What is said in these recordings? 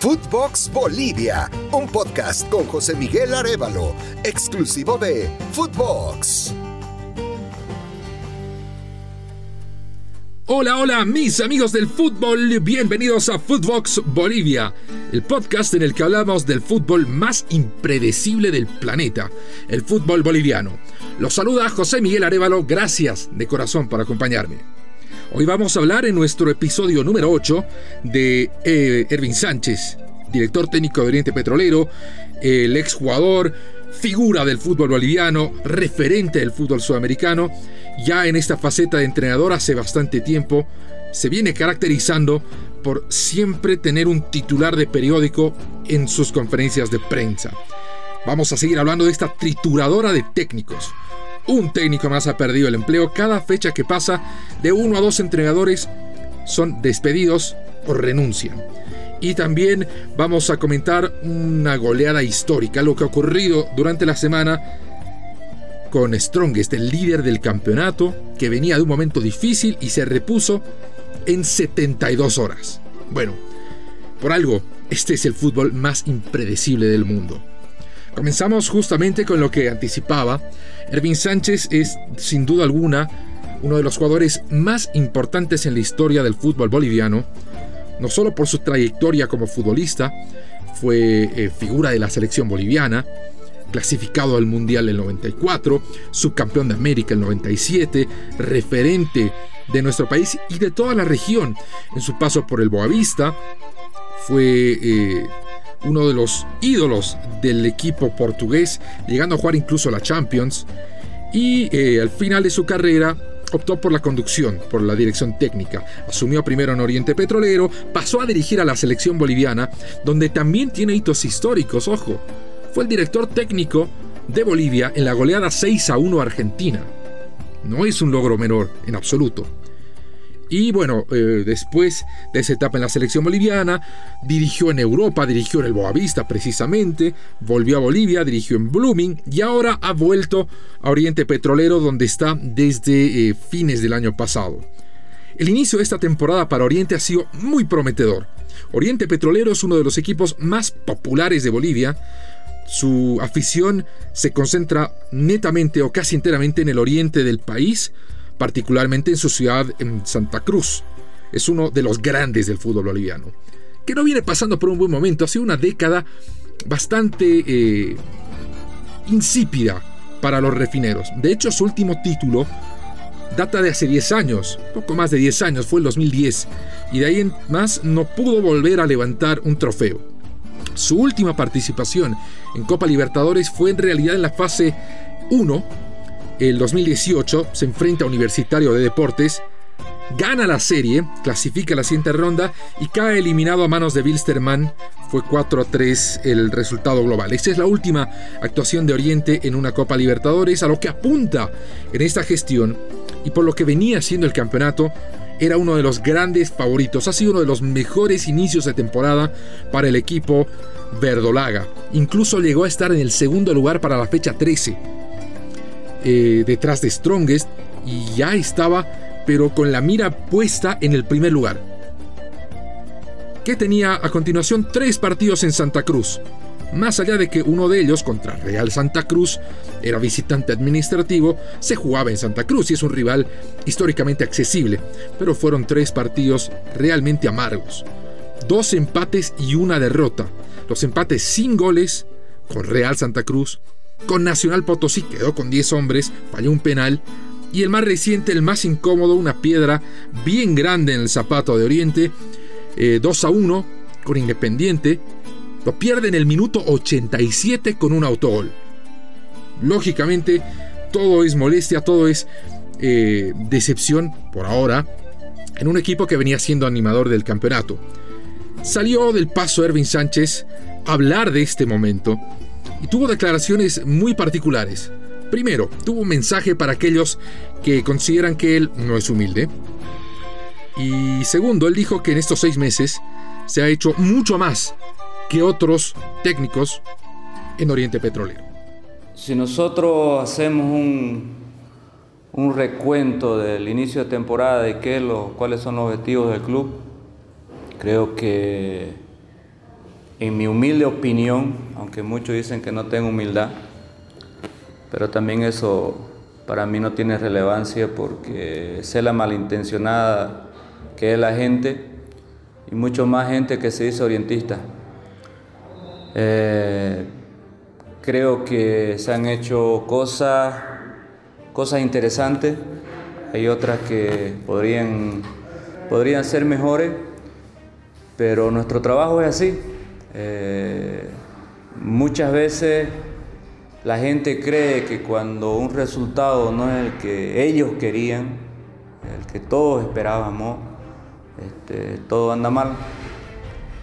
Footbox Bolivia, un podcast con José Miguel Arevalo, exclusivo de Footbox. Hola, hola, mis amigos del fútbol, bienvenidos a Footbox Bolivia, el podcast en el que hablamos del fútbol más impredecible del planeta, el fútbol boliviano. Los saluda José Miguel Arevalo, gracias de corazón por acompañarme. Hoy vamos a hablar en nuestro episodio número 8 de eh, Ervin Sánchez, director técnico de Oriente Petrolero, el exjugador, figura del fútbol boliviano, referente del fútbol sudamericano, ya en esta faceta de entrenador hace bastante tiempo, se viene caracterizando por siempre tener un titular de periódico en sus conferencias de prensa. Vamos a seguir hablando de esta trituradora de técnicos, un técnico más ha perdido el empleo. Cada fecha que pasa, de uno a dos entrenadores son despedidos o renuncian. Y también vamos a comentar una goleada histórica, lo que ha ocurrido durante la semana con Strongest, el líder del campeonato, que venía de un momento difícil y se repuso en 72 horas. Bueno, por algo, este es el fútbol más impredecible del mundo. Comenzamos justamente con lo que anticipaba. Ervin Sánchez es, sin duda alguna, uno de los jugadores más importantes en la historia del fútbol boliviano, no solo por su trayectoria como futbolista, fue eh, figura de la selección boliviana, clasificado al Mundial el 94, subcampeón de América el 97, referente de nuestro país y de toda la región en su paso por el Boavista, fue eh, uno de los ídolos del equipo portugués, llegando a jugar incluso la Champions. Y eh, al final de su carrera optó por la conducción, por la dirección técnica. Asumió primero en Oriente Petrolero, pasó a dirigir a la selección boliviana, donde también tiene hitos históricos, ojo. Fue el director técnico de Bolivia en la goleada 6 a 1 Argentina. No es un logro menor en absoluto. Y bueno, eh, después de esa etapa en la selección boliviana, dirigió en Europa, dirigió en el Boavista precisamente, volvió a Bolivia, dirigió en Blooming y ahora ha vuelto a Oriente Petrolero donde está desde eh, fines del año pasado. El inicio de esta temporada para Oriente ha sido muy prometedor. Oriente Petrolero es uno de los equipos más populares de Bolivia. Su afición se concentra netamente o casi enteramente en el oriente del país, particularmente en su ciudad, en Santa Cruz. Es uno de los grandes del fútbol boliviano, que no viene pasando por un buen momento. Ha sido una década bastante eh, insípida para los refineros. De hecho, su último título data de hace 10 años, poco más de 10 años, fue el 2010, y de ahí en más no pudo volver a levantar un trofeo. Su última participación en Copa Libertadores fue en realidad en la fase 1 el 2018 se enfrenta a Universitario de Deportes, gana la serie, clasifica la siguiente ronda y cae eliminado a manos de Wilstermann. Fue 4-3 el resultado global. Esta es la última actuación de Oriente en una Copa Libertadores, a lo que apunta en esta gestión y por lo que venía siendo el campeonato, era uno de los grandes favoritos. Ha sido uno de los mejores inicios de temporada para el equipo verdolaga. Incluso llegó a estar en el segundo lugar para la fecha 13 eh, detrás de Strongest y ya estaba, pero con la mira puesta en el primer lugar. Que tenía a continuación tres partidos en Santa Cruz. Más allá de que uno de ellos, contra Real Santa Cruz, era visitante administrativo, se jugaba en Santa Cruz y es un rival históricamente accesible, pero fueron tres partidos realmente amargos. Dos empates y una derrota. Los empates sin goles con Real Santa Cruz con Nacional Potosí quedó con 10 hombres, falló un penal. Y el más reciente, el más incómodo, una piedra bien grande en el zapato de Oriente, 2 eh, a 1 con Independiente. Lo pierde en el minuto 87 con un autogol. Lógicamente, todo es molestia, todo es eh, decepción por ahora en un equipo que venía siendo animador del campeonato. Salió del paso Ervin Sánchez a hablar de este momento y tuvo declaraciones muy particulares. Primero, tuvo un mensaje para aquellos que consideran que él no es humilde. Y segundo, él dijo que en estos seis meses se ha hecho mucho más que otros técnicos en Oriente Petrolero. Si nosotros hacemos un, un recuento del inicio de temporada de qué lo, cuáles son los objetivos del club, creo que en mi humilde opinión, aunque muchos dicen que no tengo humildad, pero también eso para mí no tiene relevancia porque sé la malintencionada que es la gente y mucho más gente que se dice orientista. Eh, creo que se han hecho cosas, cosas interesantes, hay otras que podrían, podrían ser mejores, pero nuestro trabajo es así. Eh, muchas veces la gente cree que cuando un resultado no es el que ellos querían, el que todos esperábamos, este, todo anda mal.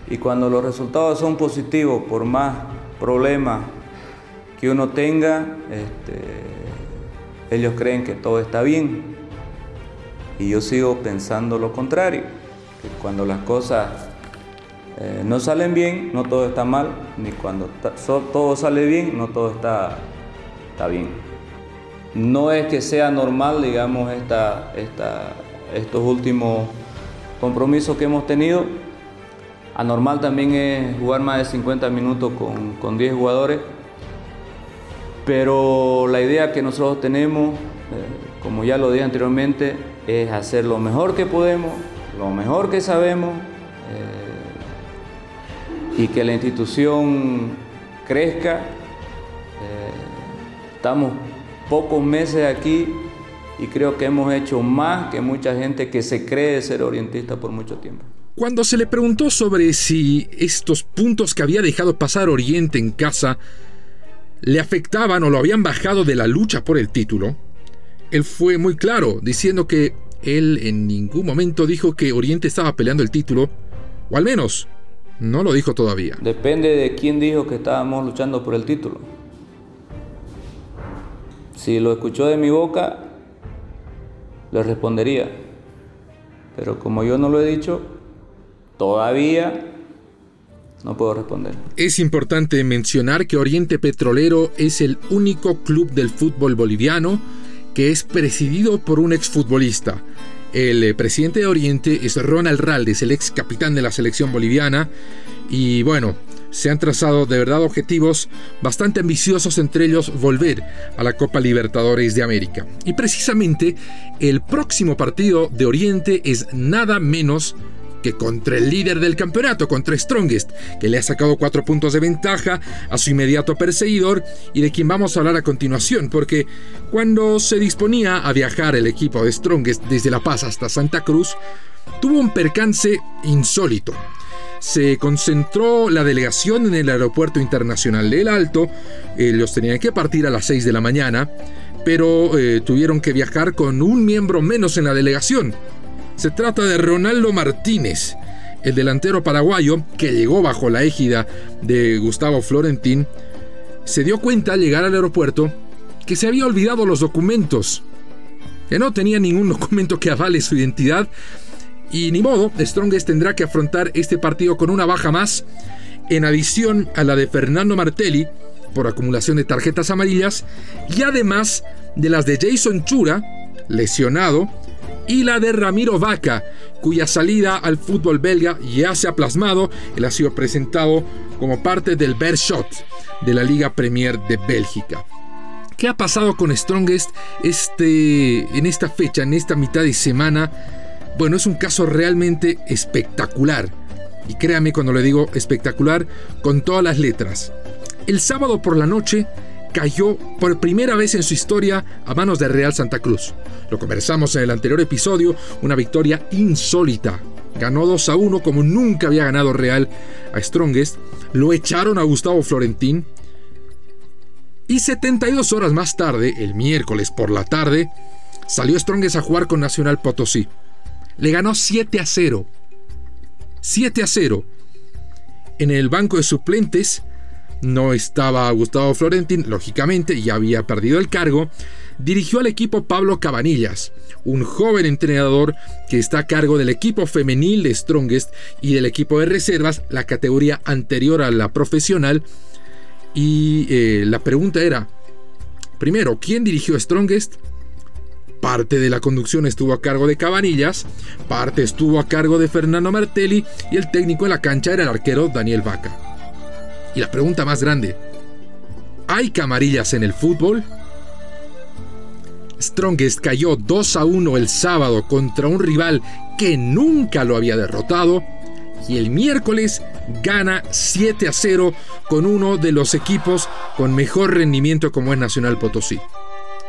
Y cuando los resultados son positivos, por más problemas que uno tenga, este, ellos creen que todo está bien. Y yo sigo pensando lo contrario, que cuando las cosas eh, no salen bien, no todo está mal, ni cuando todo sale bien, no todo está, está bien. No es que sea normal, digamos, esta, esta, estos últimos compromisos que hemos tenido. Anormal también es jugar más de 50 minutos con, con 10 jugadores. Pero la idea que nosotros tenemos, eh, como ya lo dije anteriormente, es hacer lo mejor que podemos, lo mejor que sabemos y que la institución crezca. Eh, estamos pocos meses aquí y creo que hemos hecho más que mucha gente que se cree ser orientista por mucho tiempo. Cuando se le preguntó sobre si estos puntos que había dejado pasar Oriente en casa le afectaban o lo habían bajado de la lucha por el título, él fue muy claro, diciendo que él en ningún momento dijo que Oriente estaba peleando el título, o al menos no lo dijo todavía. Depende de quién dijo que estábamos luchando por el título. Si lo escuchó de mi boca, le respondería. Pero como yo no lo he dicho, todavía no puedo responder. Es importante mencionar que Oriente Petrolero es el único club del fútbol boliviano que es presidido por un exfutbolista. El eh, presidente de Oriente es Ronald Raldes, el ex capitán de la selección boliviana. Y bueno, se han trazado de verdad objetivos bastante ambiciosos, entre ellos volver a la Copa Libertadores de América. Y precisamente el próximo partido de Oriente es nada menos contra el líder del campeonato, contra Strongest, que le ha sacado cuatro puntos de ventaja a su inmediato perseguidor y de quien vamos a hablar a continuación, porque cuando se disponía a viajar el equipo de Strongest desde La Paz hasta Santa Cruz, tuvo un percance insólito se concentró la delegación en el Aeropuerto Internacional del Alto. Ellos tenían que partir a las 6 de la mañana, pero eh, tuvieron que viajar con un miembro menos en la delegación. Se trata de Ronaldo Martínez, el delantero paraguayo que llegó bajo la égida de Gustavo Florentín. Se dio cuenta al llegar al aeropuerto que se había olvidado los documentos, que no tenía ningún documento que avale su identidad y ni modo, Strongest tendrá que afrontar este partido con una baja más, en adición a la de Fernando Martelli, por acumulación de tarjetas amarillas, y además de las de Jason Chura, lesionado, y la de Ramiro Vaca, cuya salida al fútbol belga ya se ha plasmado, él ha sido presentado como parte del Bershot de la Liga Premier de Bélgica. ¿Qué ha pasado con Strongest este, en esta fecha, en esta mitad de semana? Bueno, es un caso realmente espectacular. Y créame cuando le digo espectacular, con todas las letras. El sábado por la noche cayó por primera vez en su historia a manos de Real Santa Cruz. Lo conversamos en el anterior episodio, una victoria insólita. Ganó 2 a 1 como nunca había ganado Real a Strongest. Lo echaron a Gustavo Florentín. Y 72 horas más tarde, el miércoles por la tarde, salió Strongest a jugar con Nacional Potosí le ganó 7 a 0. 7 a 0. En el banco de suplentes no estaba Gustavo Florentín, lógicamente, ya había perdido el cargo. Dirigió al equipo Pablo Cabanillas, un joven entrenador que está a cargo del equipo femenil de Strongest y del equipo de reservas, la categoría anterior a la profesional. Y eh, la pregunta era, primero, ¿quién dirigió Strongest? Parte de la conducción estuvo a cargo de Cabanillas, parte estuvo a cargo de Fernando Martelli y el técnico en la cancha era el arquero Daniel Vaca. Y la pregunta más grande, ¿hay camarillas en el fútbol? Strongest cayó 2 a 1 el sábado contra un rival que nunca lo había derrotado y el miércoles gana 7 a 0 con uno de los equipos con mejor rendimiento como es Nacional Potosí.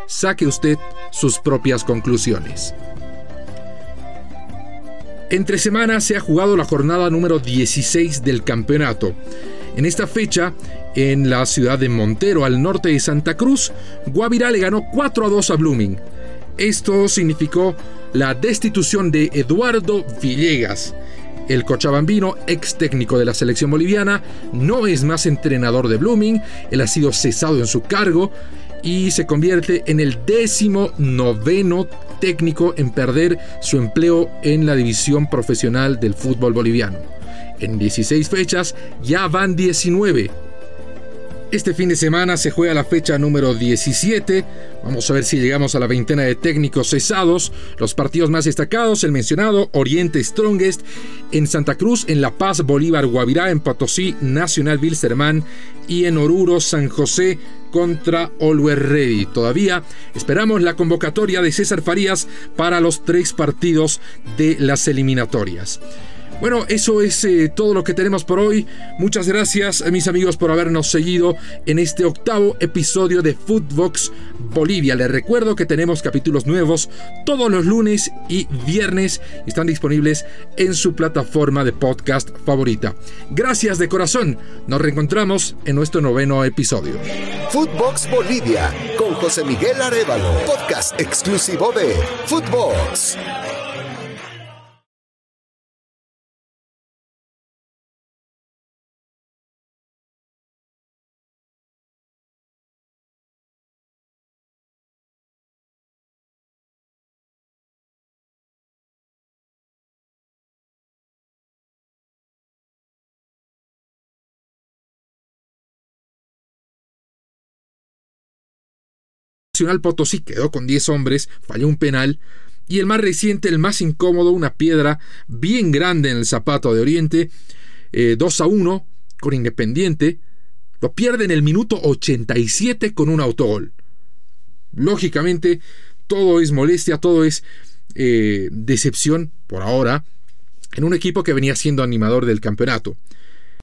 Saque usted sus propias conclusiones. Entre semanas se ha jugado la jornada número 16 del campeonato. En esta fecha, en la ciudad de Montero, al norte de Santa Cruz, Guavirá le ganó 4 a 2 a Blooming. Esto significó la destitución de Eduardo Villegas. El cochabambino, ex técnico de la selección boliviana, no es más entrenador de Blooming, él ha sido cesado en su cargo y se convierte en el décimo noveno técnico en perder su empleo en la división profesional del fútbol boliviano. En 16 fechas ya van 19 este fin de semana se juega la fecha número 17. Vamos a ver si llegamos a la veintena de técnicos cesados. Los partidos más destacados, el mencionado Oriente Strongest en Santa Cruz, en La Paz, Bolívar, Guavirá, en Potosí, Nacional Wilstermann y en Oruro, San José contra Always Ready. Todavía esperamos la convocatoria de César Farías para los tres partidos de las eliminatorias. Bueno, eso es eh, todo lo que tenemos por hoy. Muchas gracias, mis amigos, por habernos seguido en este octavo episodio de Footbox Bolivia. Les recuerdo que tenemos capítulos nuevos todos los lunes y viernes. Están disponibles en su plataforma de podcast favorita. Gracias de corazón. Nos reencontramos en nuestro noveno episodio. Footbox Bolivia con José Miguel Arevalo. Podcast exclusivo de Footbox. Nacional Potosí quedó con 10 hombres, falló un penal. Y el más reciente, el más incómodo, una piedra bien grande en el zapato de Oriente, 2 eh, a 1 con Independiente, lo pierde en el minuto 87 con un autogol. Lógicamente, todo es molestia, todo es eh, decepción por ahora en un equipo que venía siendo animador del campeonato.